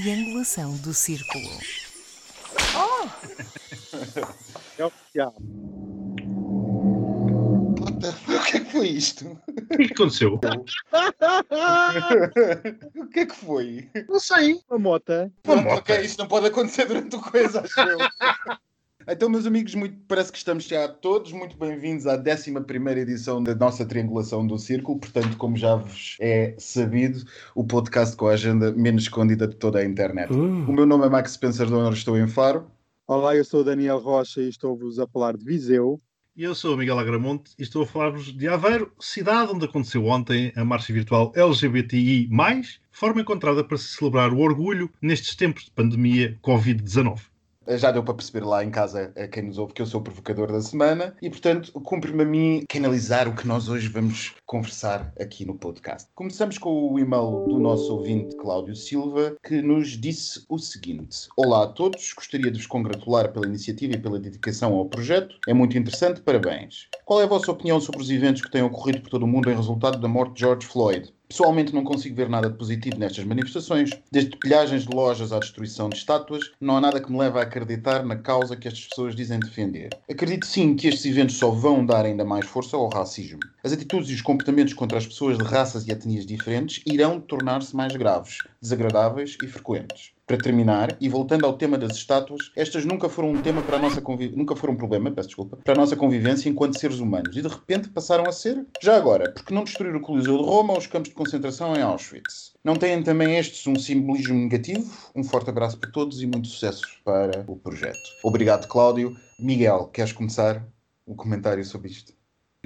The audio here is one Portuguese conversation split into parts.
triangulação do círculo. É oficial. Puta, o que é que foi isto? O que é que aconteceu? o que é que foi? Não sei. Uma mota. Uma Pronto, moto. ok, isto não pode acontecer durante o coisa, acho eu. Então, meus amigos, muito- parece que estamos já todos muito bem-vindos à 11 edição da nossa triangulação do Círculo. Portanto, como já vos é sabido, o podcast com a agenda menos escondida de toda a internet. O meu nome é Max Spencer Donner, estou em Faro. Olá, eu sou o Daniel Rocha e estou-vos a falar de Viseu. E eu sou o Miguel Agramonte e estou a falar-vos de Aveiro, cidade onde aconteceu ontem a marcha virtual LGBTI+, forma encontrada para se celebrar o orgulho nestes tempos de pandemia Covid-19. Já deu para perceber lá em casa a quem nos ouve que eu sou o provocador da semana e, portanto, cumpre-me a mim canalizar o que nós hoje vamos conversar aqui no podcast. Começamos com o e-mail do nosso ouvinte Cláudio Silva, que nos disse o seguinte: Olá a todos, gostaria de vos congratular pela iniciativa e pela dedicação ao projeto. É muito interessante, parabéns. Qual é a vossa opinião sobre os eventos que têm ocorrido por todo o mundo em resultado da morte de George Floyd? Pessoalmente não consigo ver nada de positivo nestas manifestações. Desde pilhagens de lojas à destruição de estátuas, não há nada que me leve a acreditar na causa que estas pessoas dizem defender. Acredito sim que estes eventos só vão dar ainda mais força ao racismo. As atitudes e os comportamentos contra as pessoas de raças e etnias diferentes irão tornar-se mais graves, desagradáveis e frequentes. Para terminar, e voltando ao tema das estátuas, estas nunca foram um tema para a nossa convi... nunca foram um problema, peço desculpa, para a nossa convivência enquanto seres humanos e de repente passaram a ser. Já agora, por que não destruir o Coliseu de Roma ou os campos de concentração em Auschwitz? Não têm também estes um simbolismo negativo? Um forte abraço para todos e muito sucesso para o projeto. Obrigado, Cláudio. Miguel, queres começar o comentário sobre isto?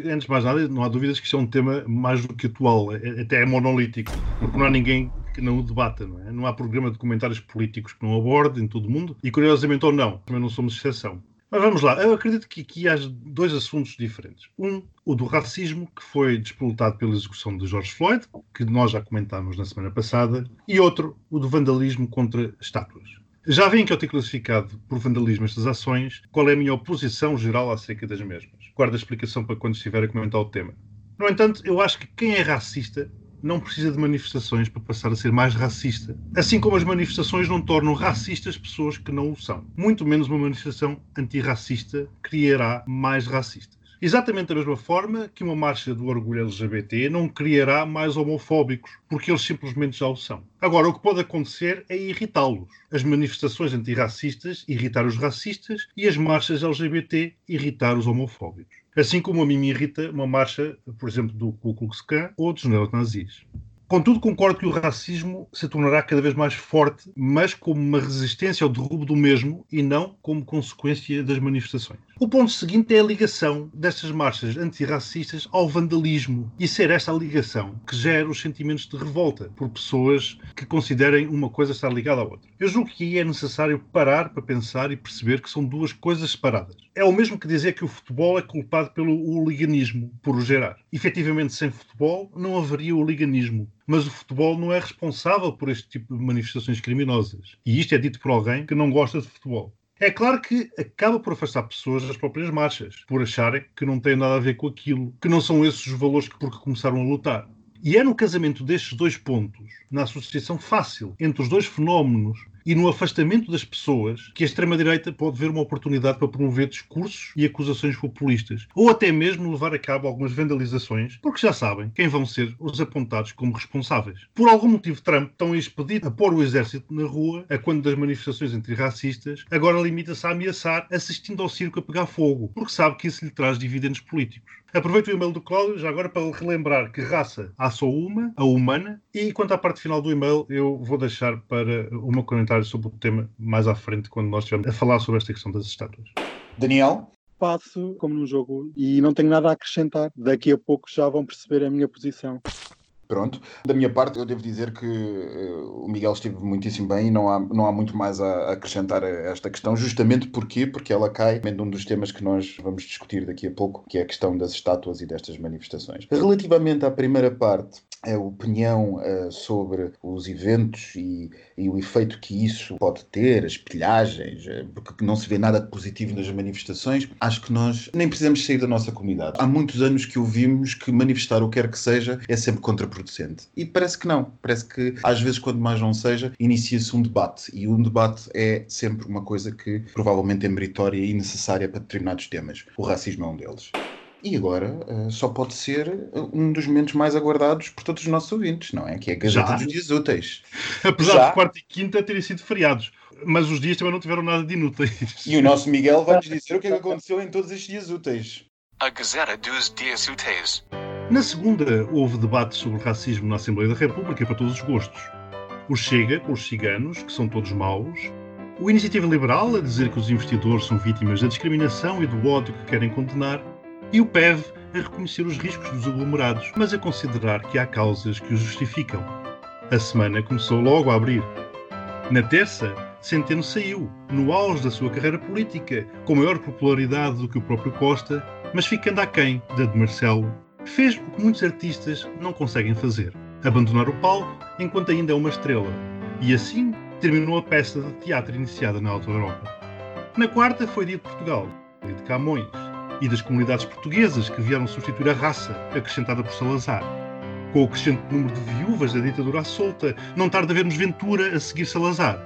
Antes de mais nada, não há dúvidas que isto é um tema mais do que atual, é- até é monolítico, porque não há ninguém que não o debata, não é? Não há programa de comentários políticos que não aborde em todo o mundo, e curiosamente ou não, também não somos exceção. Mas vamos lá, eu acredito que aqui há dois assuntos diferentes. Um, o do racismo, que foi despoletado pela execução de George Floyd, que nós já comentámos na semana passada, e outro, o do vandalismo contra estátuas. Já veem que eu tenho classificado por vandalismo estas ações, qual é a minha oposição geral acerca das mesmas. Guardo a explicação para quando estiver a comentar o tema. No entanto, eu acho que quem é racista não precisa de manifestações para passar a ser mais racista. Assim como as manifestações não tornam racistas pessoas que não o são. Muito menos uma manifestação antirracista criará mais racistas. Exatamente da mesma forma que uma marcha do orgulho LGBT não criará mais homofóbicos, porque eles simplesmente já o são. Agora, o que pode acontecer é irritá-los. As manifestações antirracistas irritar os racistas e as marchas LGBT irritar os homofóbicos. Assim como a mim me irrita uma marcha, por exemplo, do Ku Klux Klan ou dos neonazis. Contudo, concordo que o racismo se tornará cada vez mais forte, mas como uma resistência ao derrubo do mesmo e não como consequência das manifestações. O ponto seguinte é a ligação destas marchas antirracistas ao vandalismo e ser esta a ligação que gera os sentimentos de revolta por pessoas que considerem uma coisa estar ligada à outra. Eu julgo que aí é necessário parar para pensar e perceber que são duas coisas separadas. É o mesmo que dizer que o futebol é culpado pelo hooliganismo, por o gerar. Efetivamente, sem futebol não haveria hooliganismo. Mas o futebol não é responsável por este tipo de manifestações criminosas. E isto é dito por alguém que não gosta de futebol. É claro que acaba por afastar pessoas das próprias marchas, por acharem que não têm nada a ver com aquilo, que não são esses os valores que porque começaram a lutar. E é no casamento destes dois pontos, na associação fácil entre os dois fenómenos e no afastamento das pessoas que a extrema-direita pode ver uma oportunidade para promover discursos e acusações populistas, ou até mesmo levar a cabo algumas vandalizações, porque já sabem quem vão ser os apontados como responsáveis. Por algum motivo, Trump, tão expedido a pôr o exército na rua, a quando das manifestações antirracistas, agora limita-se a ameaçar, assistindo ao circo a pegar fogo, porque sabe que isso lhe traz dividendos políticos. Aproveito o e-mail do Cláudio já agora para relembrar que raça há só uma, a humana, e quanto à parte final do e-mail, eu vou deixar para uma 40 comentários sobre o tema mais à frente, quando nós estivermos a falar sobre esta questão das estátuas. Daniel? Passo como num jogo e não tenho nada a acrescentar. Daqui a pouco já vão perceber a minha posição. Pronto. Da minha parte, eu devo dizer que eh, o Miguel esteve muitíssimo bem e não há, não há muito mais a acrescentar a esta questão, justamente porque Porque ela cai em um dos temas que nós vamos discutir daqui a pouco, que é a questão das estátuas e destas manifestações. Relativamente à primeira parte, a opinião uh, sobre os eventos e, e, o efeito que isso pode ter, as pilhagens, uh, porque não se vê nada de positivo nas manifestações, acho que nós nem precisamos sair da nossa comunidade. Há muitos anos que ouvimos que manifestar o que quer que seja é sempre contraproducente. E parece que não. Parece que, às vezes, quando mais não seja, inicia-se um debate. E um debate é sempre uma coisa que provavelmente é meritória e necessária para determinados temas. O racismo é um deles. E agora uh, só pode ser um dos momentos mais aguardados por todos os nossos ouvintes, não é? Que é a Gazeta Já? dos Dias Úteis. Apesar Já? de quarta e quinta terem sido feriados. Mas os dias também não tiveram nada de inúteis. E o nosso Miguel vai-nos dizer o que é que aconteceu em todos estes dias úteis. A Gazeta dos Dias Úteis. Na segunda, houve debate sobre racismo na Assembleia da República para todos os gostos. O Chega, com os ciganos, que são todos maus. O Iniciativa Liberal, a dizer que os investidores são vítimas da discriminação e do ódio que querem condenar e o PEV a reconhecer os riscos dos aglomerados, mas a considerar que há causas que os justificam. A semana começou logo a abrir. Na terça, Centeno saiu, no auge da sua carreira política, com maior popularidade do que o próprio Costa, mas ficando aquém da de Marcelo. Fez o que muitos artistas não conseguem fazer: abandonar o palco enquanto ainda é uma estrela. E assim terminou a peça de teatro iniciada na Alta Europa. Na quarta foi dia de Portugal, dia de Camões, e das comunidades portuguesas que vieram substituir a raça acrescentada por Salazar. Com o crescente número de viúvas da ditadura à solta, não tarda a ver-nos Ventura a seguir Salazar.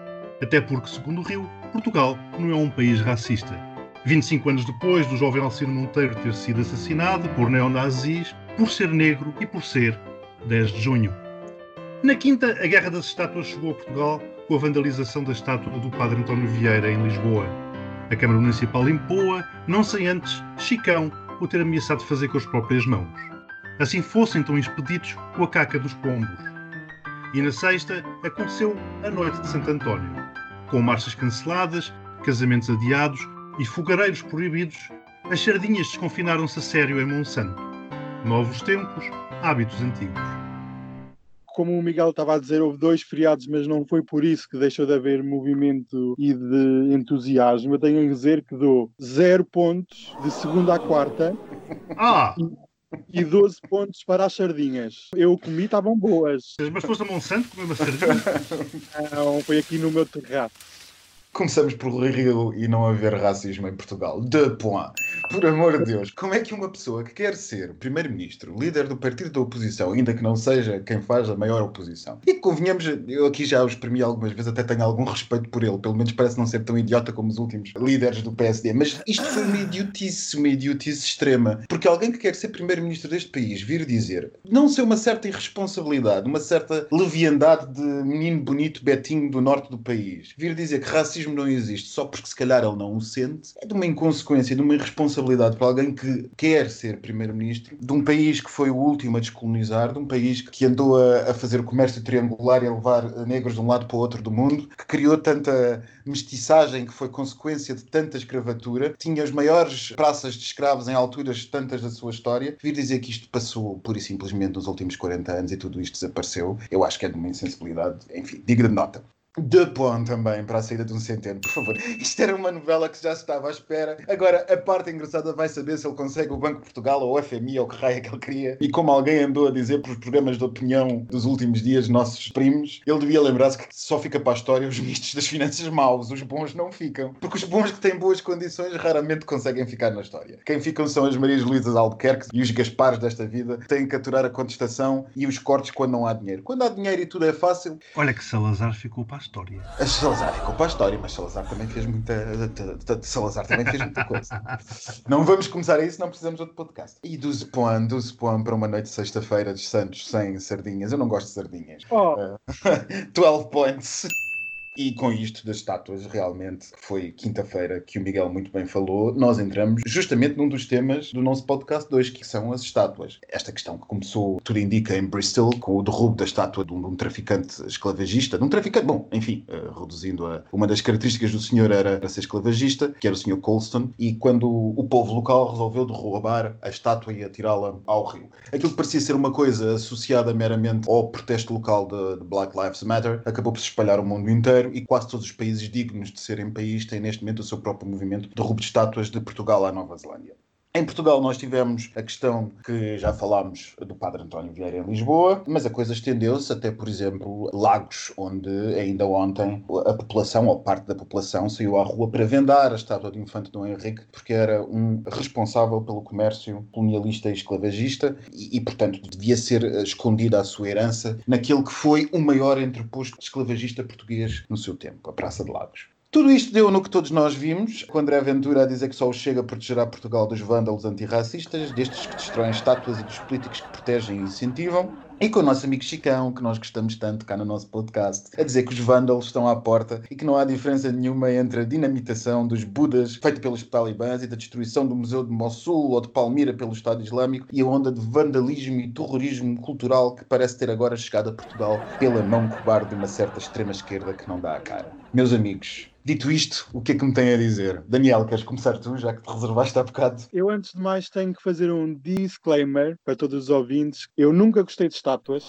Até porque, segundo o Rio, Portugal não é um país racista. 25 anos depois do jovem Alcino Monteiro ter sido assassinado por neonazis por ser negro e por ser 10 de junho. Na quinta, a Guerra das Estátuas chegou a Portugal com a vandalização da estátua do Padre António Vieira em Lisboa. A Câmara Municipal limpou-a, não sem antes Chicão o ter ameaçado fazer com as próprias mãos. Assim fossem então expedidos com a caca dos pombos. E na sexta aconteceu a Noite de Santo António, com marchas canceladas, casamentos adiados e fogareiros proibidos, as sardinhas desconfinaram-se a sério em Monsanto. Novos tempos, hábitos antigos como o Miguel estava a dizer, houve dois feriados, mas não foi por isso que deixou de haver movimento e de entusiasmo. Eu tenho a dizer que dou zero pontos de segunda a quarta. Ah! E, e 12 pontos para as sardinhas. Eu comi, estavam boas. Mas foste a Monsanto comer uma sardinha? Não, foi aqui no meu terraço. Começamos por Rio e não haver racismo em Portugal. De point. Por amor de Deus, como é que uma pessoa que quer ser primeiro-ministro, líder do partido da oposição, ainda que não seja quem faz a maior oposição, e convenhamos, eu aqui já o exprimi algumas vezes, até tenho algum respeito por ele, pelo menos parece não ser tão idiota como os últimos líderes do PSD, mas isto foi uma idiotice, uma idiotice extrema, porque alguém que quer ser primeiro-ministro deste país vir dizer, não ser uma certa irresponsabilidade, uma certa leviandade de menino bonito Betinho do norte do país, vir dizer que racismo racismo não existe só porque se calhar ele não o sente, é de uma inconsequência, de uma irresponsabilidade para alguém que quer ser primeiro-ministro de um país que foi o último a descolonizar, de um país que andou a, a fazer comércio triangular e a levar negros de um lado para o outro do mundo, que criou tanta mestiçagem que foi consequência de tanta escravatura, tinha as maiores praças de escravos em alturas tantas da sua história. Vir dizer que isto passou pura e simplesmente nos últimos 40 anos e tudo isto desapareceu, eu acho que é de uma insensibilidade, enfim, digna de nota. De Pont também, para a saída de um centeno, por favor. Isto era uma novela que já estava à espera. Agora, a parte engraçada vai saber se ele consegue o Banco de Portugal ou o FMI ou que raio é que ele queria. E como alguém andou a dizer para os programas de opinião dos últimos dias, nossos primos, ele devia lembrar-se que só fica para a história os ministros das finanças maus, os bons não ficam. Porque os bons que têm boas condições raramente conseguem ficar na história. Quem ficam são as Marias Luísas Albuquerque e os Gaspares desta vida, que têm que aturar a contestação e os cortes quando não há dinheiro. Quando há dinheiro e tudo é fácil. Olha que Salazar ficou para história. A Salazar ficou para a história, mas Salazar também fez muita. Salazar também fez muita coisa. Não vamos começar a isso, não precisamos de outro podcast. E do Zepuan, do Zepuan para uma noite de sexta-feira de Santos sem sardinhas. Eu não gosto de sardinhas. Oh. Uh, 12 points. E com isto das estátuas, realmente, foi quinta-feira que o Miguel muito bem falou, nós entramos justamente num dos temas do nosso podcast 2, que são as estátuas. Esta questão que começou, tudo indica, em Bristol, com o derrubo da estátua de um, de um traficante esclavagista, de um traficante, bom, enfim, uh, reduzindo a. Uma das características do senhor era, ser esclavagista, que era o senhor Colston, e quando o povo local resolveu derrubar a estátua e atirá-la ao rio. Aquilo que parecia ser uma coisa associada meramente ao protesto local de, de Black Lives Matter, acabou por se espalhar o mundo inteiro e quase todos os países dignos de serem país têm neste momento o seu próprio movimento de roubo de estátuas de Portugal à Nova Zelândia. Em Portugal nós tivemos a questão que já falámos do Padre António Vieira em Lisboa, mas a coisa estendeu-se até, por exemplo, Lagos, onde ainda ontem a população, ou parte da população, saiu à rua para vendar a estátua do infante Dom Henrique, porque era um responsável pelo comércio colonialista e esclavagista e, e portanto, devia ser escondida a sua herança naquele que foi o maior entreposto esclavagista português no seu tempo, a Praça de Lagos. Tudo isto deu no que todos nós vimos, com André Ventura a dizer que só o chega protegerá Portugal dos vândalos antirracistas, destes que destroem estátuas e dos políticos que protegem e incentivam, e com o nosso amigo Chicão, que nós gostamos tanto cá no nosso podcast, a dizer que os vândalos estão à porta e que não há diferença nenhuma entre a dinamitação dos Budas feita pelos talibãs e da destruição do Museu de Mossul ou de Palmira pelo Estado Islâmico e a onda de vandalismo e terrorismo cultural que parece ter agora chegado a Portugal pela mão cobarde de uma certa extrema-esquerda que não dá a cara. Meus amigos, Dito isto, o que é que me tem a dizer? Daniel, queres começar tu, já que te reservaste há bocado? Eu, antes de mais, tenho que fazer um disclaimer para todos os ouvintes. Eu nunca gostei de estátuas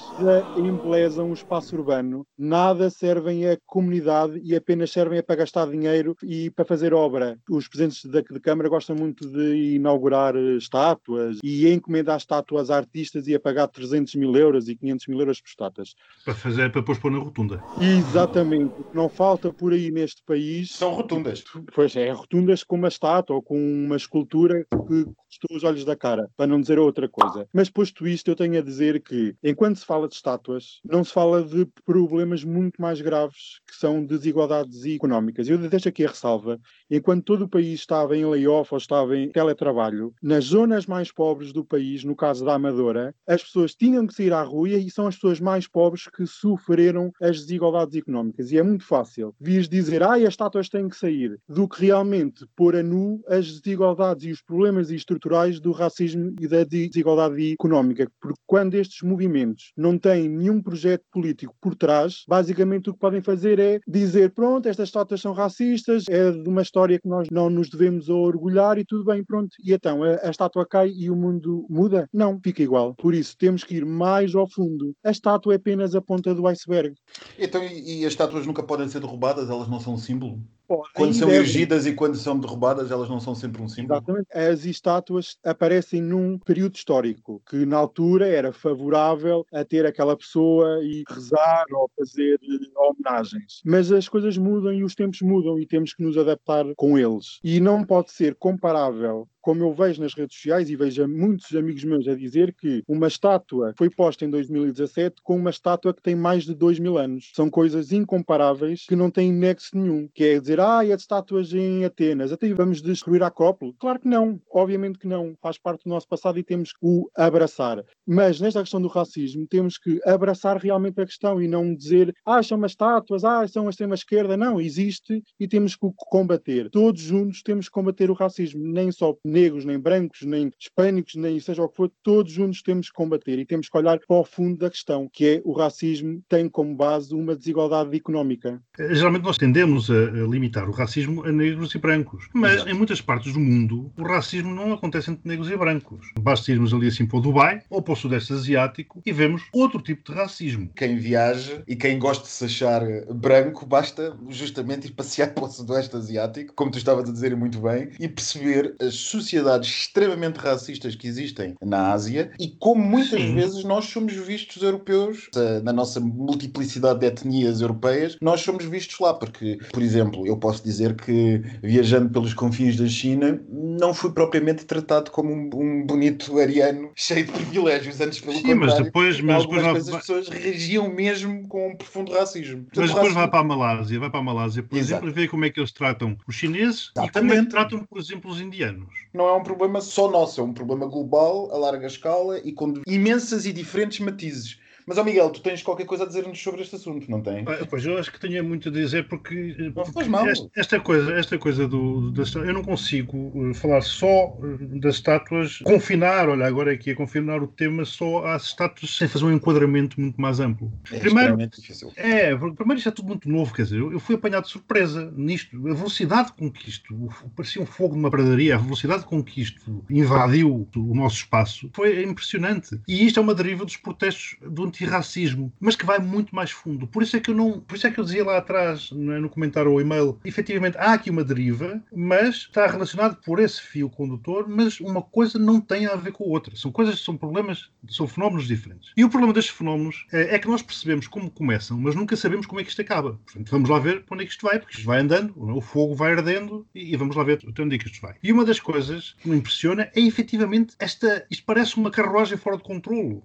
que embelezam o espaço urbano. Nada servem à comunidade e apenas servem para gastar dinheiro e para fazer obra. Os presidentes da de Câmara gostam muito de inaugurar estátuas e encomendar estátuas a artistas e a pagar 300 mil euros e 500 mil euros por estátuas. Para fazer, para pôr na rotunda. Exatamente. Não falta por aí neste país país. São rotundas. Pois é, rotundas com uma estátua ou com uma escultura que custou os olhos da cara, para não dizer outra coisa. Mas posto isto, eu tenho a dizer que, enquanto se fala de estátuas, não se fala de problemas muito mais graves, que são desigualdades económicas. Eu deixo aqui a ressalva, enquanto todo o país estava em layoff ou estava em teletrabalho, nas zonas mais pobres do país, no caso da Amadora, as pessoas tinham que sair à rua e são as pessoas mais pobres que sofreram as desigualdades económicas. E é muito fácil vir dizer, ah, as estátuas têm que sair, do que realmente pôr a nu as desigualdades e os problemas estruturais do racismo e da desigualdade económica. Porque quando estes movimentos não têm nenhum projeto político por trás, basicamente o que podem fazer é dizer: pronto, estas estátuas são racistas, é de uma história que nós não nos devemos orgulhar e tudo bem, pronto. E então a, a estátua cai e o mundo muda? Não, fica igual. Por isso temos que ir mais ao fundo. A estátua é apenas a ponta do iceberg. Então, e, e as estátuas nunca podem ser derrubadas? Elas não são símbolo? Podem Quando são devem. erigidas e quando são derrubadas, elas não são sempre um símbolo? Exatamente. As estátuas aparecem num período histórico que, na altura, era favorável a ter aquela pessoa e rezar ou fazer homenagens. Mas as coisas mudam e os tempos mudam e temos que nos adaptar com eles. E não pode ser comparável como eu vejo nas redes sociais e vejo muitos amigos meus a dizer que uma estátua foi posta em 2017 com uma estátua que tem mais de 2 mil anos. São coisas incomparáveis que não têm nexo nenhum. Que é dizer, ah, é de estátuas em Atenas, até vamos destruir a Acrópole. Claro que não, obviamente que não. Faz parte do nosso passado e temos que o abraçar. Mas nesta questão do racismo, temos que abraçar realmente a questão e não dizer, ah, são umas estátuas, ah, são a extrema-esquerda. Não, existe e temos que o combater. Todos juntos temos que combater o racismo, nem só negros, nem brancos, nem hispânicos, nem seja o que for, todos juntos temos que combater e temos que olhar para o fundo da questão, que é o racismo tem como base uma desigualdade económica. Geralmente nós tendemos a, limitar o racismo a negros e brancos, mas Exato. em muitas partes do mundo o racismo não acontece entre negros e brancos. Basta irmos ali assim para o Dubai ou para o Sudeste Asiático e vemos outro tipo de racismo. Quem viaja e quem gosta de se achar branco, basta justamente ir passear para o Sudoeste Asiático, como tu estavas a dizer muito bem, e perceber as sociedades extremamente racistas que existem na Ásia e como muitas Sim. vezes nós somos vistos europeus, eh, na nossa multiplicidade de etnias europeias, nós somos vistos lá, porque, por exemplo, eu posso dizer que viajando pelos confins da China, não fui propriamente tratado como um, um bonito ariano cheio de privilégios, antes pelo Sim, mas depois, mas depois, vai, as pessoas reagiam mesmo com um profundo racismo. Portanto, mas depois vai racismo- para a Malásia, vai para a Malásia, por Exato. exemplo, e vê como é que eles tratam os chineses e como é Exatamente. que tratam, por exemplo, os indianos. Não é um problema só nosso, é um problema global, a larga escala e com imensas e diferentes matizes. Mas, ó Miguel, tu tens qualquer coisa a dizer-nos sobre este assunto, não tens? Ah, Pois eu acho que tenho muito a dizer porque, eh, Não porque mal. esta, esta coisa, esta coisa do, das eu não consigo eh, falar só eh, das estátuas, confinar, olha, agora aqui a confinar o tema só às estátuas sem fazer um enquadramento muito mais amplo. É Primeiro, difícil. é, porque primeiro isto é tudo muito novo, quer dizer, eu, fui apanhado de surpresa nisto, a velocidade com que isto, parecia um fogo numa pradaria, a velocidade com que isto invadiu o nosso espaço foi impressionante. E isto é uma deriva dos protestos do antirracismo, mas que vai muito mais fundo. Por isso é que eu não, por isso é que eu dizia lá atrás, é, no comentário ou e-mail, efetivamente há aqui uma deriva, mas está relacionado por esse fio condutor, mas uma coisa não tem a ver com a outra. São coisas, são problemas, são fenómenos diferentes. E o problema destes fenómenos é, é que nós percebemos como começam, mas nunca sabemos como é que isto acaba. Portanto, vamos lá ver para onde é que isto vai, porque isto vai andando, o fogo vai ardendo e, vamos lá ver até onde é que isto vai. E uma das coisas que me impressiona é efetivamente esta. Isto parece uma carruagem fora de controle.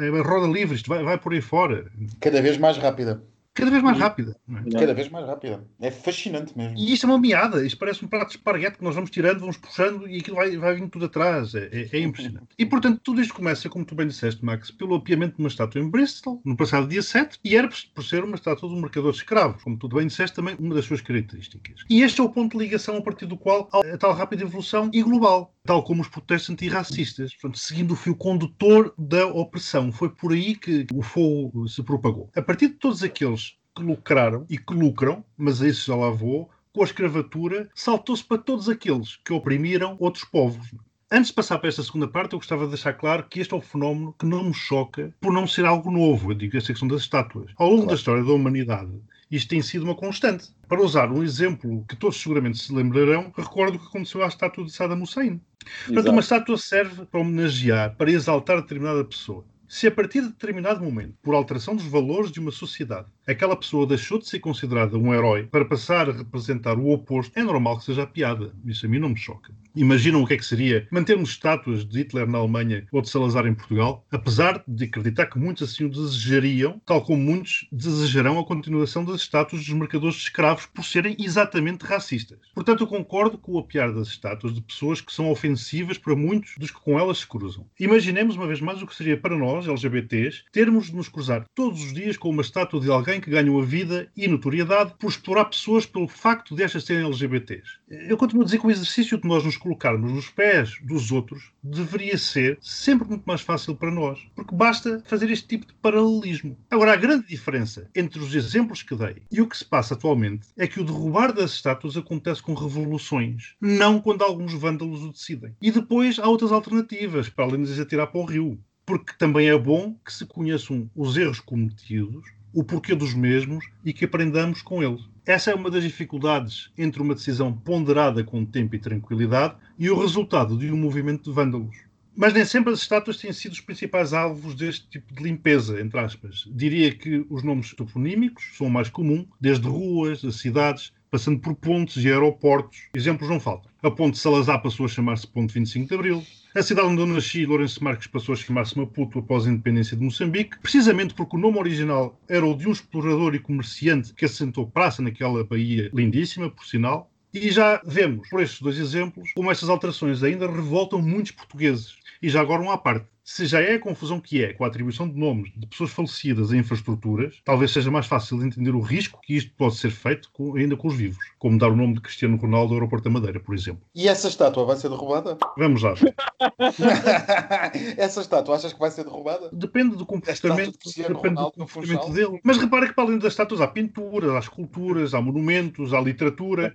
É roda livre, isto vai, vai por aí fora. Cada vez mais rápida cada vez mais rápida. É? Cada vez mais rápida. É fascinante mesmo. E isto é uma meada. Isto parece um prato de esparguete que nós vamos tirando, vamos puxando e aquilo vai, vai vindo tudo atrás. É, é, é impressionante. E portanto, tudo isto começa, como tu bem disseste, Max, pelo apiamento de uma estátua em Bristol, no passado dia 7, e era por ser uma estátua de um marcador de escravos, como tu bem disseste, também uma das suas características. E este é o ponto de ligação a partir do qual a tal rápida evolução e global, tal como os protestos antirracistas, portanto, seguindo o fio condutor da opressão. Foi por aí que o fogo se propagou. A partir de todos aqueles que lucraram e que lucram, mas a isso já lá vou, com a escravatura, saltou-se para todos aqueles que oprimiram outros povos. Antes de passar para esta segunda parte, eu gostava de deixar claro que este é um fenómeno que não me choca por não ser algo novo. Eu digo esta questão das estátuas. Ao longo claro. da história da humanidade, isto tem sido uma constante. Para usar um exemplo que todos seguramente se lembrarão, recordo o que aconteceu à estátua de Saddam Hussein. Portanto, uma estátua serve para homenagear, para exaltar determinada pessoa. Se a partir de determinado momento, por alteração dos valores de uma sociedade, aquela pessoa deixou de ser considerada um herói para passar a representar o oposto, é normal que seja a piada. Isso a mim não me choca. Imaginam o que é que seria mantermos estátuas de Hitler na Alemanha ou de Salazar em Portugal, apesar de acreditar que muitos assim o desejariam, tal como muitos desejarão a continuação das estátuas dos marcadores de escravos por serem exatamente racistas. Portanto, eu concordo com o apiar das estátuas de pessoas que são ofensivas para muitos dos que com elas se cruzam. Imaginemos uma vez mais o que seria para nós, LGBTs, termos de nos cruzar todos os dias com uma estátua de alguém que ganhou a vida e notoriedade por explorar pessoas pelo facto de estas serem LGBTs. Eu continuo a dizer que o exercício de nós nos colocarmos nos pés dos outros deveria ser sempre muito mais fácil para nós, porque basta fazer este tipo de paralelismo. Agora, a grande diferença entre os exemplos que dei e o que se passa atualmente é que o derrubar das estátuas acontece com revoluções, não quando alguns vândalos o decidem. E depois há outras alternativas, para além de atirar para o rio porque também é bom que se conheçam os erros cometidos, o porquê dos mesmos e que aprendamos com eles. Essa é uma das dificuldades entre uma decisão ponderada com tempo e tranquilidade e o resultado de um movimento de vândalos. Mas nem sempre as estátuas têm sido os principais alvos deste tipo de limpeza, entre aspas. Diria que os nomes toponímicos são o mais comum, desde ruas, a cidades, passando por pontes e aeroportos. Exemplos não faltam. A ponte Salazar passou a chamar-se Ponte 25 de Abril. A cidade onde eu nasci, Lourenço Marques, passou a chamar-se Maputo após a independência de Moçambique, precisamente porque o nome original era o de um explorador e comerciante que assentou praça naquela baía lindíssima, por sinal. E já vemos, por estes dois exemplos, como estas alterações ainda revoltam muitos portugueses. E já agora uma à parte se já é a confusão que é com a atribuição de nomes de pessoas falecidas a infraestruturas, talvez seja mais fácil de entender o risco que isto pode ser feito com, ainda com os vivos, como dar o nome de Cristiano Ronaldo ao aeroporto da Madeira, por exemplo. E essa estátua vai ser derrubada? Vamos lá. essa estátua achas que vai ser derrubada? Depende do comportamento, de depende do comportamento dele. Mas repara que para além das estátuas há pinturas, há esculturas, há monumentos, há literatura,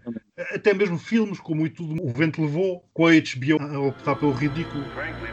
até mesmo filmes como o Tudo o Vento Levou, com a HBO a optar pelo ridículo. Frankly,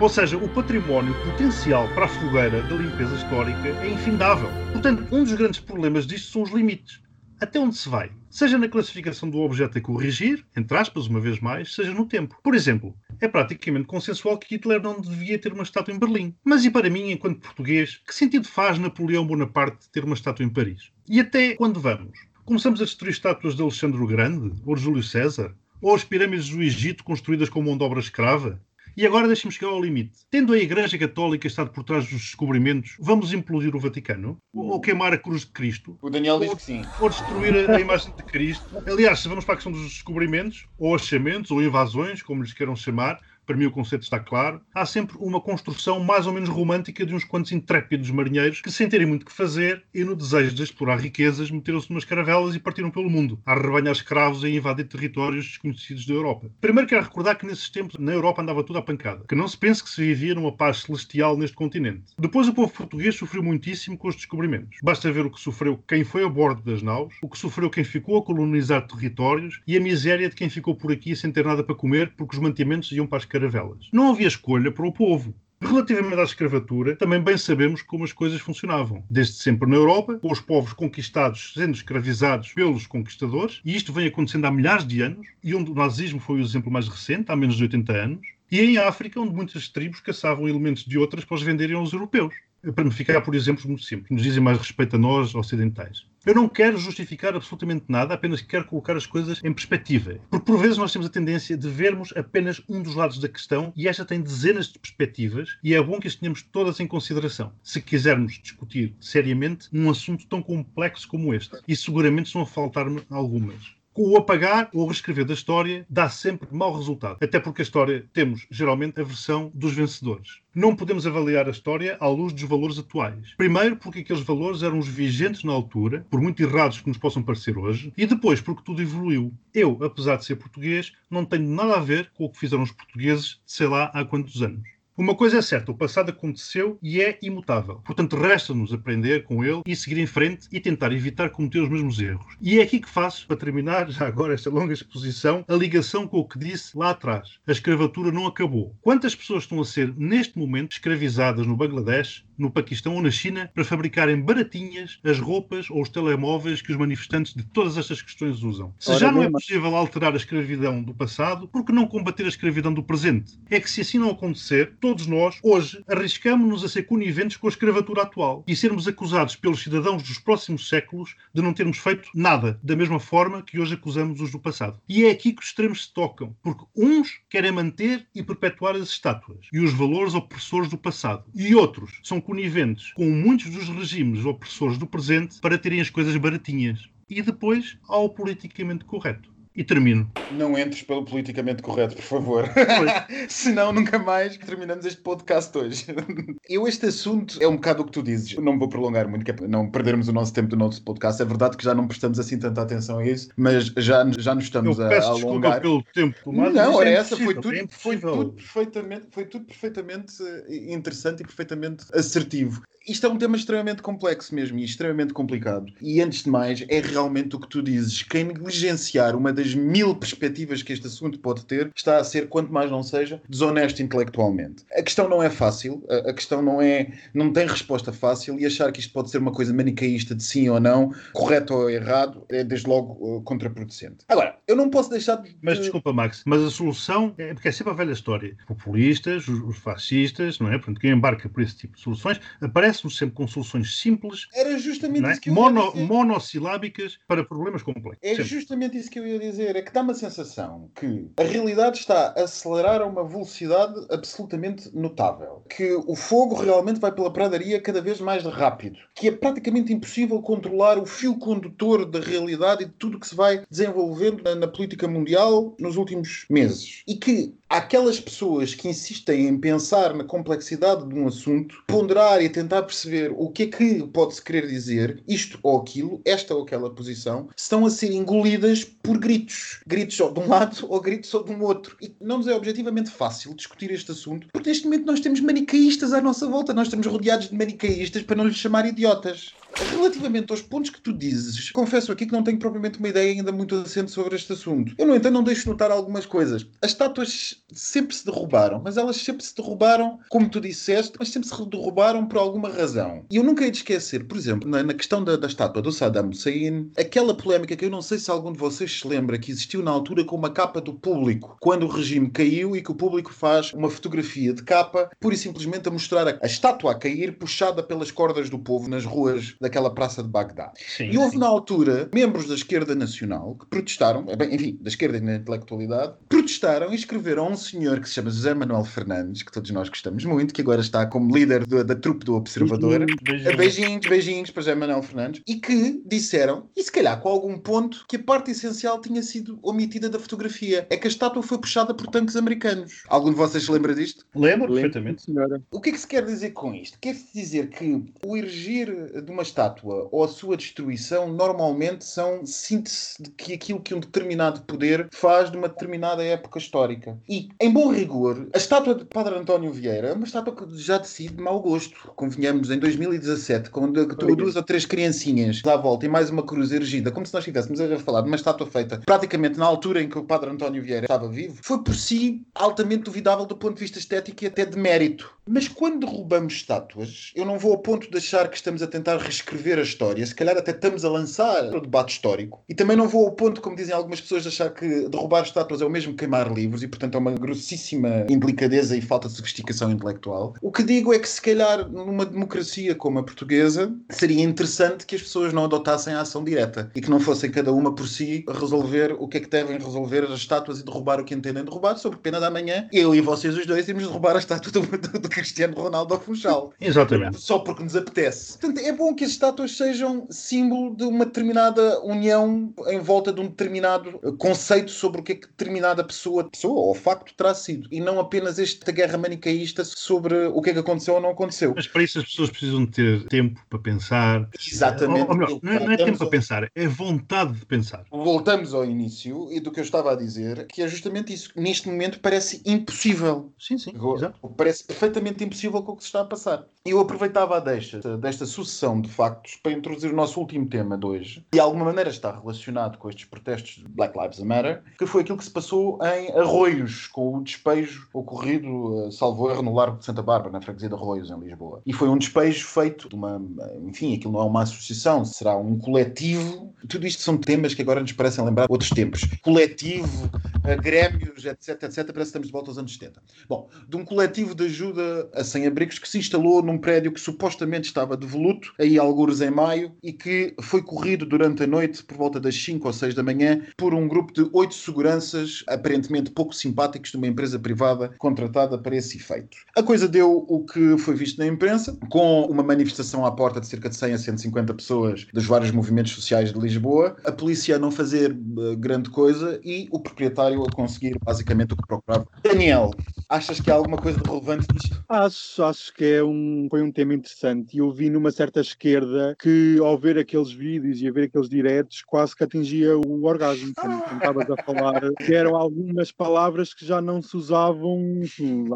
ou seja, o património potencial para a fogueira da limpeza histórica é infindável. Portanto, um dos grandes problemas disto são os limites. Até onde se vai? Seja na classificação do objeto a corrigir, entre aspas, uma vez mais, seja no tempo. Por exemplo, é praticamente consensual que Hitler não devia ter uma estátua em Berlim. Mas e para mim, enquanto português, que sentido faz Napoleão Bonaparte ter uma estátua em Paris? E até quando vamos? Começamos a destruir estátuas de Alexandre o Grande, ou de Júlio César? Ou as pirâmides do Egito construídas com mão de obra escrava? E agora deixe-me chegar ao limite. Tendo a Igreja Católica estado por trás dos descobrimentos, vamos implodir o Vaticano? Ou queimar a cruz de Cristo? O Daniel diz que sim. Ou destruir a imagem de Cristo? Aliás, se vamos para a questão dos descobrimentos, ou achamentos, ou invasões, como lhes queiram chamar, para mim o conceito está claro, há sempre uma construção mais ou menos romântica de uns quantos intrépidos marinheiros que, sem terem muito que fazer e no desejo de explorar riquezas, meteram-se numas caravelas e partiram pelo mundo, a arrebanhar escravos e a invadir territórios desconhecidos da Europa. Primeiro quero recordar que nesses tempos na Europa andava tudo à pancada, que não se pense que se vivia numa paz celestial neste continente. Depois o povo português sofreu muitíssimo com os descobrimentos. Basta ver o que sofreu quem foi a bordo das naus, o que sofreu quem ficou a colonizar territórios e a miséria de quem ficou por aqui sem ter nada para comer porque os mantimentos iam para as caravelas. Não havia escolha para o povo. Relativamente à escravatura, também bem sabemos como as coisas funcionavam. Desde sempre na Europa, com os povos conquistados sendo escravizados pelos conquistadores, e isto vem acontecendo há milhares de anos, e onde o nazismo foi o exemplo mais recente, há menos de 80 anos, e em África, onde muitas tribos caçavam elementos de outras para os venderem aos europeus. Para me ficar por exemplos muito simples, nos dizem mais respeito a nós, ocidentais. Eu não quero justificar absolutamente nada, apenas quero colocar as coisas em perspectiva. Porque por vezes nós temos a tendência de vermos apenas um dos lados da questão e esta tem dezenas de perspectivas e é bom que as tenhamos todas em consideração. Se quisermos discutir seriamente um assunto tão complexo como este. E seguramente estão a faltar-me algumas o apagar ou reescrever da história dá sempre mau resultado. Até porque a história temos geralmente a versão dos vencedores. Não podemos avaliar a história à luz dos valores atuais. Primeiro, porque aqueles valores eram os vigentes na altura, por muito errados que nos possam parecer hoje, e depois, porque tudo evoluiu. Eu, apesar de ser português, não tenho nada a ver com o que fizeram os portugueses, sei lá há quantos anos. Uma coisa é certa, o passado aconteceu e é imutável. Portanto, resta-nos aprender com ele e seguir em frente e tentar evitar cometer os mesmos erros. E é aqui que faço, para terminar já agora esta longa exposição, a ligação com o que disse lá atrás. A escravatura não acabou. Quantas pessoas estão a ser, neste momento, escravizadas no Bangladesh, no Paquistão ou na China para fabricarem baratinhas as roupas ou os telemóveis que os manifestantes de todas estas questões usam. Se Ora, já não é possível alterar a escravidão do passado, por que não combater a escravidão do presente? É que se assim não acontecer, todos nós, hoje, arriscamos-nos a ser coniventes com a escravatura atual e sermos acusados pelos cidadãos dos próximos séculos de não termos feito nada, da mesma forma que hoje acusamos os do passado. E é aqui que os extremos se tocam, porque uns querem manter e perpetuar as estátuas e os valores opressores do passado, e outros são coniventes com muitos dos regimes opressores do presente para terem as coisas baratinhas. E depois há o politicamente correto e termino. Não entres pelo politicamente correto, por favor. Senão nunca mais terminamos este podcast hoje. Eu, este assunto é um bocado o que tu dizes. Não me vou prolongar muito, que é para não perdermos o nosso tempo do nosso podcast. É verdade que já não prestamos assim tanta atenção a isso, mas já, já nos estamos a, a alongar. pelo tempo tomado. Não, ora, é essa foi tudo, é foi tudo perfeitamente, foi tudo perfeitamente eh, interessante e perfeitamente assertivo isto é um tema extremamente complexo mesmo e extremamente complicado. E antes de mais, é realmente o que tu dizes. Quem negligenciar uma das mil perspectivas que este assunto pode ter está a ser, quanto mais não seja, desonesto intelectualmente. A questão não é fácil, a questão não é, não tem resposta fácil e achar que isto pode ser uma coisa manicaísta de sim ou não, correto ou errado, é desde logo uh, contraproducente. Agora, eu não posso deixar de. Mas desculpa, Max, mas a solução é porque é sempre a velha história. Populistas, os, os fascistas, não é? Portanto, quem embarca por esse tipo de soluções aparece aparece sempre com soluções simples, Era justamente é? isso que eu Mono, ia monossilábicas para problemas complexos. É Sempre. justamente isso que eu ia dizer. É que dá uma sensação que a realidade está a acelerar a uma velocidade absolutamente notável. Que o fogo realmente vai pela pradaria cada vez mais rápido. Que é praticamente impossível controlar o fio condutor da realidade e de tudo que se vai desenvolvendo na, na política mundial nos últimos meses. E que aquelas pessoas que insistem em pensar na complexidade de um assunto, ponderar e tentar perceber o que é que pode-se querer dizer, isto ou aquilo, esta ou aquela posição, estão a ser engolidas por gritos. Gritos ou de um lado ou gritos ou de um outro. E não nos é objetivamente fácil discutir este assunto, porque neste momento nós temos manicaístas à nossa volta, nós estamos rodeados de manicaístas para não lhes chamar idiotas. Relativamente aos pontos que tu dizes, confesso aqui que não tenho propriamente uma ideia ainda muito assente sobre este assunto. Eu, no entanto, não deixo notar algumas coisas. As estátuas sempre se derrubaram, mas elas sempre se derrubaram, como tu disseste, mas sempre se derrubaram por alguma razão. E eu nunca hei de esquecer, por exemplo, na, na questão da, da, estátua do Saddam Hussein, aquela polémica que eu não sei se algum de vocês se lembra que existiu na altura com uma capa do público, quando o regime caiu e que o público faz uma fotografia de capa, pura e simplesmente a mostrar a, a estátua a cair puxada pelas cordas do povo nas ruas daquela praça de Bagdá. Sim, e houve sim. na altura membros da esquerda nacional que protestaram, eh, bem, enfim, da esquerda e da intelectualidade, protestaram e escreveram a um senhor que se chama José Manuel Fernandes, que todos nós gostamos muito, que agora está como líder do- da trupe do Observador. Beijinhos. Beijinhos, beijinhos para José Manuel Fernandes. E que disseram, e se calhar com algum ponto, que a parte essencial tinha sido omitida da fotografia. É que a estátua foi puxada por tanques americanos. Algum de vocês se lembra disto? Lembro Lembro, perfeitamente. senhora. O que é que se quer dizer com isto? Quer-se dizer que o erigir de uma estátua ou a sua destruição normalmente são síntese de que aquilo que um determinado poder faz de uma determinada época histórica. E em bom rigor, a estátua de Padre António Vieira é uma estátua que já decide de mau gosto. Convenhamos, em 2017, quando duas ou três criancinhas à volta e mais uma cruz erigida, como se nós estivéssemos a falar de uma estátua feita praticamente na altura em que o Padre António Vieira estava vivo, foi por si altamente duvidável do ponto de vista estético e até de mérito. Mas quando derrubamos estátuas, eu não vou ao ponto de achar que estamos a tentar reescrever a história, se calhar até estamos a lançar o debate histórico. E também não vou ao ponto, como dizem algumas pessoas, de achar que derrubar estátuas é o mesmo que queimar livros e, portanto, é uma grossíssima indelicadeza e falta de sofisticação intelectual. O que digo é que, se calhar, numa democracia como a portuguesa, seria interessante que as pessoas não adotassem a ação direta e que não fossem cada uma por si resolver o que é que devem resolver as estátuas e derrubar o que entendem derrubar, sobre pena da manhã, eu e vocês os dois íamos derrubar a estátua do, do, do Cristiano Ronaldo ao Funchal. Exatamente. Só porque nos apetece. Portanto, é bom que as estátuas sejam símbolo de uma determinada união em volta de um determinado conceito sobre o que é que determinada pessoa, pessoa ou facto terá sido. E não apenas esta guerra manicaísta sobre o que é que aconteceu ou não aconteceu. Mas para isso as pessoas precisam ter tempo para pensar. Exatamente. Ou, ou melhor, não, é, não é tempo para pensar, é vontade de pensar. Voltamos ao início e do que eu estava a dizer, que é justamente isso. Neste momento parece impossível. Sim, sim. Exato. Parece perfeitamente impossível com o que se está a passar. Eu aproveitava a deixa desta sucessão de factos para introduzir o nosso último tema de hoje. De alguma maneira está relacionado com estes protestos de Black Lives Matter, que foi aquilo que se passou em Arroios, com o despejo ocorrido, salvo erro, no Largo de Santa Bárbara, na freguesia de Arroios, em Lisboa. E foi um despejo feito de uma. Enfim, aquilo não é uma associação, será um coletivo. Tudo isto são temas que agora nos parecem lembrar outros tempos. Coletivo, grêmios, etc, etc. Parece que estamos de volta aos anos 70. Bom, de um coletivo de ajuda a sem-abrigos que se instalou num prédio que supostamente estava devoluto, aí algures em maio, e que foi corrido durante a noite, por volta das 5 ou 6 da manhã, por um grupo de oito seguranças, aparentemente pouco simpáticos, de uma empresa privada contratada para esse efeito. A coisa deu o que foi visto na imprensa, com uma manifestação à porta de cerca de 100 a 150 pessoas dos vários movimentos sociais de Lisboa, a polícia a não fazer uh, grande coisa e o proprietário a conseguir basicamente o que procurava. Daniel, achas que há alguma coisa de relevante nisto? Acho, acho que é um, foi um tema interessante e eu vi numa certa esquerda que ao ver aqueles vídeos e a ver aqueles diretos quase que atingia o orgasmo, como estavas a falar, que eram algumas palavras que já não se usavam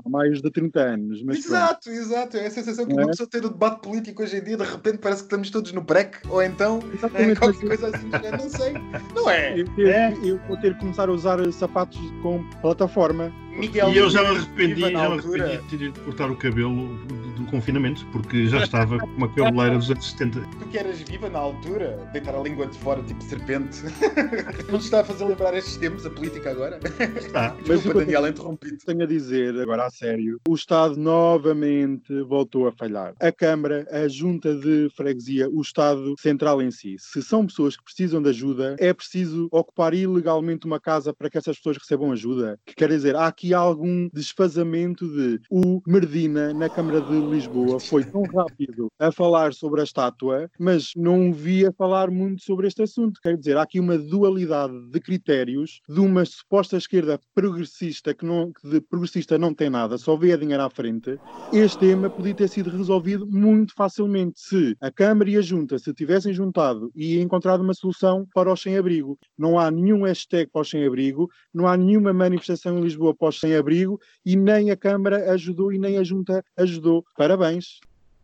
há mais de 30 anos. Mas exato, pronto. exato. É a sensação que é? uma pessoa ter o debate político hoje em dia, de repente parece que estamos todos no PREC, ou então é, qualquer coisa assim, não sei. Não é? Eu, ter, é. eu vou ter que começar a usar sapatos com plataforma. Miguel, e eu já me arrependi, já me arrependi de cortar o cabelo do confinamento, porque já estava com uma cabeleira dos anos 70. Tu que eras viva na altura, deitar a língua de fora tipo serpente, não te está a fazer lembrar estes tempos, a política agora? Está. Mas o Daniel interrompido. Tenho a dizer, agora a sério, o Estado novamente voltou a falhar. A Câmara, a Junta de Freguesia, o Estado Central em si. Se são pessoas que precisam de ajuda, é preciso ocupar ilegalmente uma casa para que essas pessoas recebam ajuda. Que quer dizer, há aqui algum desfazamento de o Merdina, na Câmara de Lisboa, foi tão rápido a falar sobre a estátua, mas não via falar muito sobre este assunto. Quer dizer, há aqui uma dualidade de critérios de uma suposta esquerda progressista que, não, que de progressista não tem nada, só vê a dinheiro à frente. Este tema podia ter sido resolvido muito facilmente se a Câmara e a Junta se tivessem juntado e encontrado uma solução para os sem-abrigo. Não há nenhum hashtag para os sem-abrigo, não há nenhuma manifestação em Lisboa para os sem-abrigo e nem a Câmara ajudou e nem a Junta ajudou. Parabéns.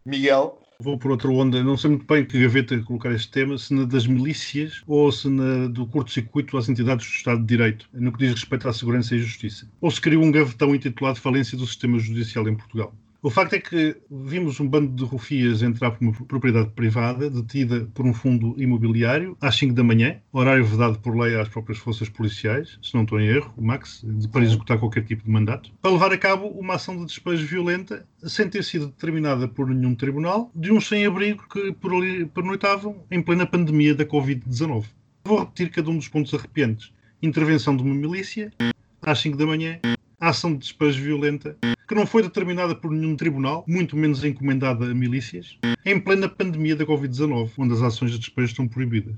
Miguel. Vou por outra onda, não sei muito bem que gaveta colocar este tema, se na das milícias ou se na do curto-circuito às entidades do Estado de Direito, no que diz respeito à segurança e justiça. Ou se criou um gavetão intitulado Falência do Sistema Judicial em Portugal. O facto é que vimos um bando de rufias entrar por uma propriedade privada, detida por um fundo imobiliário, às 5 da manhã, horário vedado por lei às próprias forças policiais, se não estou em erro, Max, para executar qualquer tipo de mandato, para levar a cabo uma ação de despejo violenta, sem ter sido determinada por nenhum tribunal, de uns sem-abrigo que por ali pernoitavam em plena pandemia da Covid-19. Vou repetir cada um dos pontos arrepiantes. Intervenção de uma milícia, às 5 da manhã, ação de despejo violenta, que não foi determinada por nenhum tribunal, muito menos encomendada a milícias, em plena pandemia da Covid-19, onde as ações de despejo estão proibidas.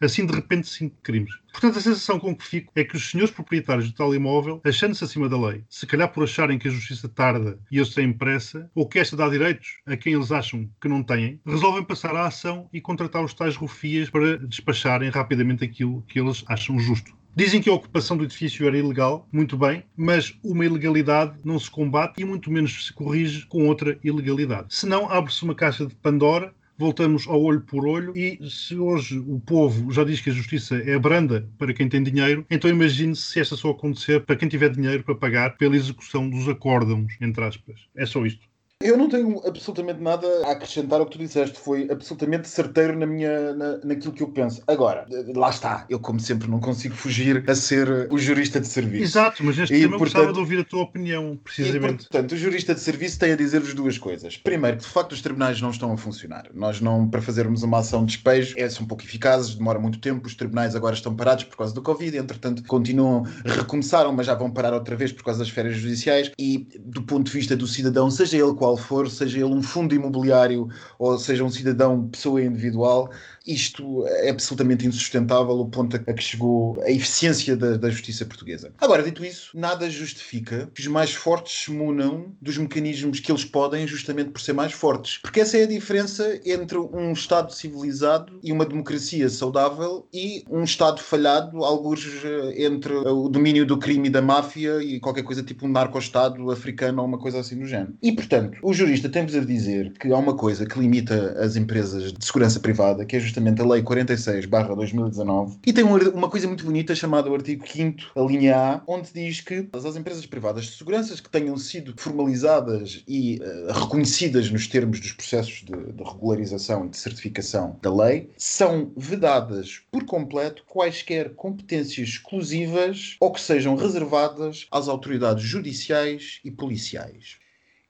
Assim, de repente, cinco crimes. Portanto, a sensação com que fico é que os senhores proprietários do tal imóvel, achando-se acima da lei, se calhar por acharem que a justiça tarda e eles têm pressa, ou que esta dá direitos a quem eles acham que não têm, resolvem passar a ação e contratar os tais rufias para despacharem rapidamente aquilo que eles acham justo. Dizem que a ocupação do edifício era ilegal, muito bem, mas uma ilegalidade não se combate e muito menos se corrige com outra ilegalidade. Senão abre-se uma caixa de Pandora voltamos ao olho por olho e se hoje o povo já diz que a justiça é branda para quem tem dinheiro, então imagine-se se esta só acontecer para quem tiver dinheiro para pagar pela execução dos acórdãos, entre aspas. É só isto. Eu não tenho absolutamente nada a acrescentar ao que tu disseste. Foi absolutamente certeiro na minha, na, naquilo que eu penso. Agora, lá está. Eu, como sempre, não consigo fugir a ser o jurista de serviço. Exato, mas neste e, tema portanto, gostava de ouvir a tua opinião, precisamente. E, portanto, o jurista de serviço tem a dizer-vos duas coisas. Primeiro, que de facto os tribunais não estão a funcionar. Nós não, para fazermos uma ação de despejo, é, são pouco eficazes, demora muito tempo. Os tribunais agora estão parados por causa do Covid, entretanto, continuam, recomeçaram, mas já vão parar outra vez por causa das férias judiciais. E do ponto de vista do cidadão, seja ele qual for, seja ele um fundo imobiliário ou seja um cidadão, pessoa individual, isto é absolutamente insustentável o ponto a que chegou a eficiência da, da, justiça portuguesa. Agora, dito isso, nada justifica que os mais fortes se munam dos mecanismos que eles podem justamente por ser mais fortes. Porque essa é a diferença entre um Estado civilizado e uma democracia saudável e um Estado falhado, alguns eh, entre o domínio do crime e da máfia e qualquer coisa tipo um narco-estado africano ou uma coisa assim do género. E, portanto, o jurista tem-vos a dizer que há uma coisa que limita as empresas de segurança privada, que é justamente justamente a Lei 46-2019, e tem uma coisa muito bonita chamada o artigo 5, a linha A, onde diz que as empresas privadas de segurança que tenham sido formalizadas e uh, reconhecidas nos termos dos processos de, de regularização e de certificação da lei são vedadas por completo quaisquer competências exclusivas ou que sejam reservadas às autoridades judiciais e policiais.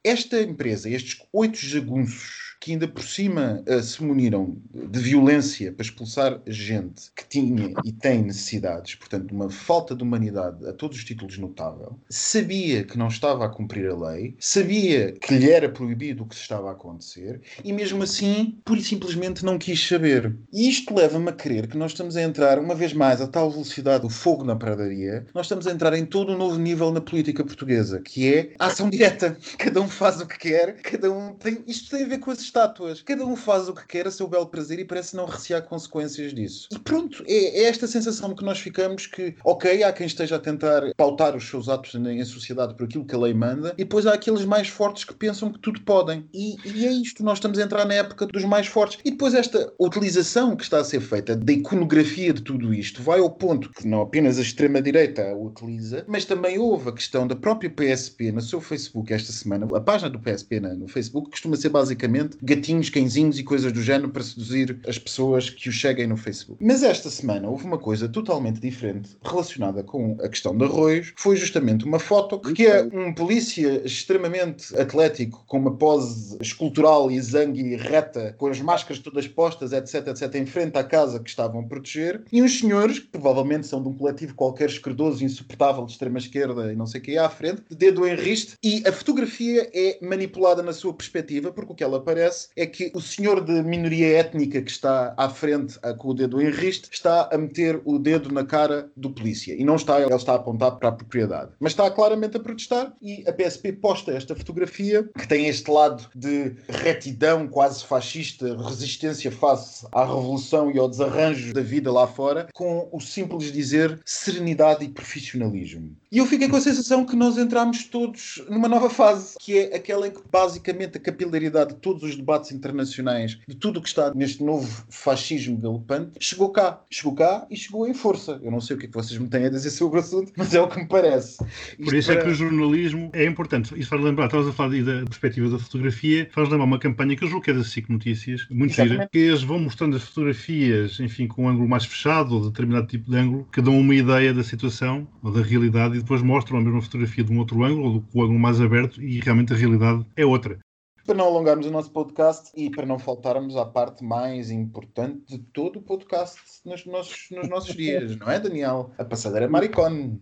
Esta empresa, estes oito jagunços que ainda por cima uh, se muniram de violência para expulsar gente que tinha e tem necessidades, portanto, uma falta de humanidade a todos os títulos notável, sabia que não estava a cumprir a lei, sabia que lhe era proibido o que se estava a acontecer e mesmo assim, pura e simplesmente não quis saber. E isto leva-me a crer que nós estamos a entrar, uma vez mais, a tal velocidade do fogo na pradaria, nós estamos a entrar em todo um novo nível na política portuguesa, que é a ação direta. Cada um faz o que quer, cada um tem. Isto tem a ver com as estátuas. Cada um faz o que quer a seu belo prazer e parece não recear consequências disso. E pronto, é, é esta sensação que nós ficamos que, ok, há quem esteja a tentar pautar os seus atos em sociedade por aquilo que a lei manda, e depois há aqueles mais fortes que pensam que tudo podem. E, e é isto, nós estamos a entrar na época dos mais fortes. E depois esta utilização que está a ser feita da iconografia de tudo isto vai ao ponto que não apenas a extrema-direita a utiliza, mas também houve a questão da própria PSP no seu Facebook esta semana. A página do PSP no Facebook costuma ser basicamente gatinhos, cãezinhos e coisas do género para seduzir as pessoas que o cheguem no Facebook. Mas esta semana houve uma coisa totalmente diferente relacionada com a questão de arroios. Foi justamente uma foto que é um polícia extremamente atlético, com uma pose escultural e zangue e reta, com as máscaras todas postas, etc, etc, em frente à casa que estavam a proteger, e uns senhores, que provavelmente são de um coletivo qualquer esquerdoso, insuportável, de extrema-esquerda e não sei o que, à frente, de dedo em riste, e a fotografia é manipulada na sua perspectiva, porque o que ela parece acontece é que o senhor de minoria étnica que está à frente com o dedo em riste está a meter o dedo na cara do polícia e não está, ele está a apontar para a propriedade. Mas está claramente a protestar e a PSP posta esta fotografia que tem este lado de retidão quase fascista, resistência face à revolução e ao desarranjo da vida lá fora, com o simples dizer serenidade e profissionalismo. E eu fiquei com a sensação que nós entramos todos numa nova fase, que é aquela em que basicamente a capilaridade de todos os debates internacionais, de tudo o que está neste novo fascismo galopante, chegou cá. Chegou cá e chegou em força. Eu não sei o que é que vocês me têm a dizer sobre o assunto, mas é o que me parece. Isto Por isso para... é que o jornalismo é importante. Isso faz lembrar, estavas a falar da perspectiva da fotografia, faz lembrar uma campanha que eu julgo que é da SIC Notícias, muito gira, que eles vão mostrando as fotografias, enfim, com um ângulo mais fechado ou determinado tipo de ângulo, que dão uma ideia da situação ou da realidade e depois mostram a mesma fotografia de um outro ângulo ou do ângulo mais aberto e realmente a realidade é outra. Para não alongarmos o nosso podcast e para não faltarmos à parte mais importante de todo o podcast nos nossos, nos nossos dias, não é, Daniel? A passadeira maricone.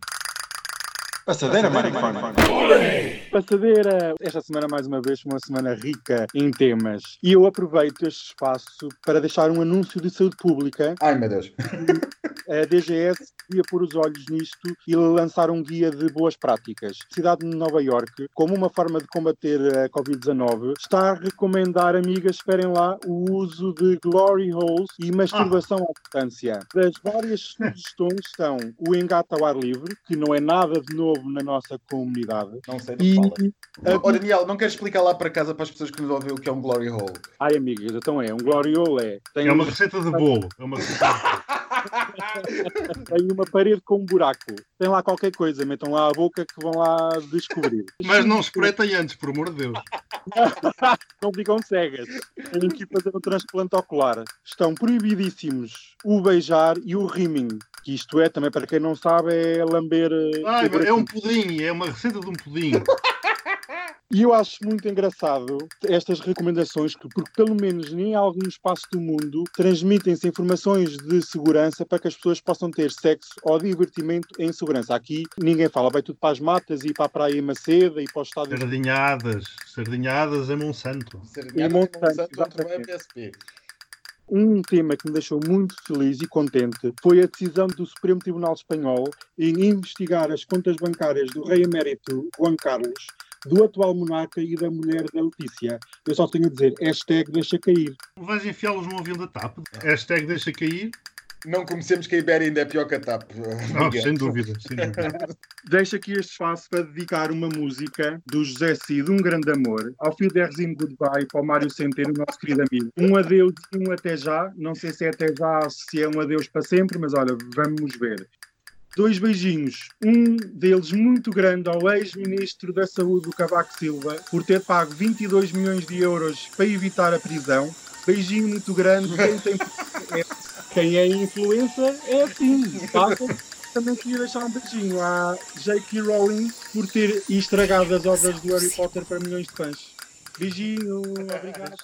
Passadeira, maricone. Passadeira, esta semana mais uma vez uma semana rica em temas e eu aproveito este espaço para deixar um anúncio de saúde pública. Ai meu Deus. A DGS devia pôr os olhos nisto e lançar um guia de boas práticas. A cidade de Nova York, como uma forma de combater a Covid-19, está a recomendar, amigas, esperem lá, o uso de glory holes e masturbação à distância. Das várias sugestões estão o engate ao ar livre, que não é nada de novo na nossa comunidade. Não sei do E que fala. a- Oh, Daniel, não queres explicar lá para casa para as pessoas que nos ouvem o que é um glory hole? Ai, amigas, então é, um glory hole é. Tem, É uma receita de bolo. É uma receita de bolo. tem uma parede com um buraco. Tem lá qualquer coisa, metam lá a boca que vão lá descobrir. Mas não espreitem antes, por amor de Deus. não ficam cegas. Têm que ir fazer um transplante ocular. Estão proibidíssimos o beijar e o rimming. Que isto é, também para quem não sabe, é lamber. eh, Ai, é um pudim, é uma receita de um pudim. E eu acho muito engraçado estas recomendações, que, porque pelo menos em algum espaço do mundo transmitem-se informações de segurança para que as pessoas possam ter sexo ou divertimento em segurança. Aqui ninguém fala, vai tudo para as matas e para a praia em Maceda e para os estádios. Sardinhadas. Sardinhadas em Monsanto. Sardinha, Monsanto, Monsanto, a exatamente. PSP. Um tema que me deixou muito feliz e contente foi a decisão do Supremo Tribunal Espanhol em investigar as contas bancárias do rei emérito Juan Carlos, do atual monarca e da mulher da Letícia. Eu só tenho a dizer, hashtag deixa cair. Vais enfiá-los num avião da TAP? Hashtag deixa cair? Não comecemos que a Ibéria ainda é pior que a TAP. Não, sem dúvida, sem dúvida. Deixo aqui este espaço para dedicar uma música do José Cid, Um Grande Amor, ao Fio Derzinho Goodbye, para o Mário Centeno, nosso querido amigo. Um adeus e um até já. Não sei se é até já ou se é um adeus para sempre, mas olha, vamos ver. Dois beijinhos. Um deles muito grande ao ex-ministro da Saúde, Cavaco Silva, por ter pago 22 milhões de euros para evitar a prisão. Beijinho muito grande. Quem, tem... Quem é influencer é assim. Também queria deixar um beijinho à J.K. Rowling por ter estragado as obras do Harry Potter para milhões de fãs. Beijinho, obrigado.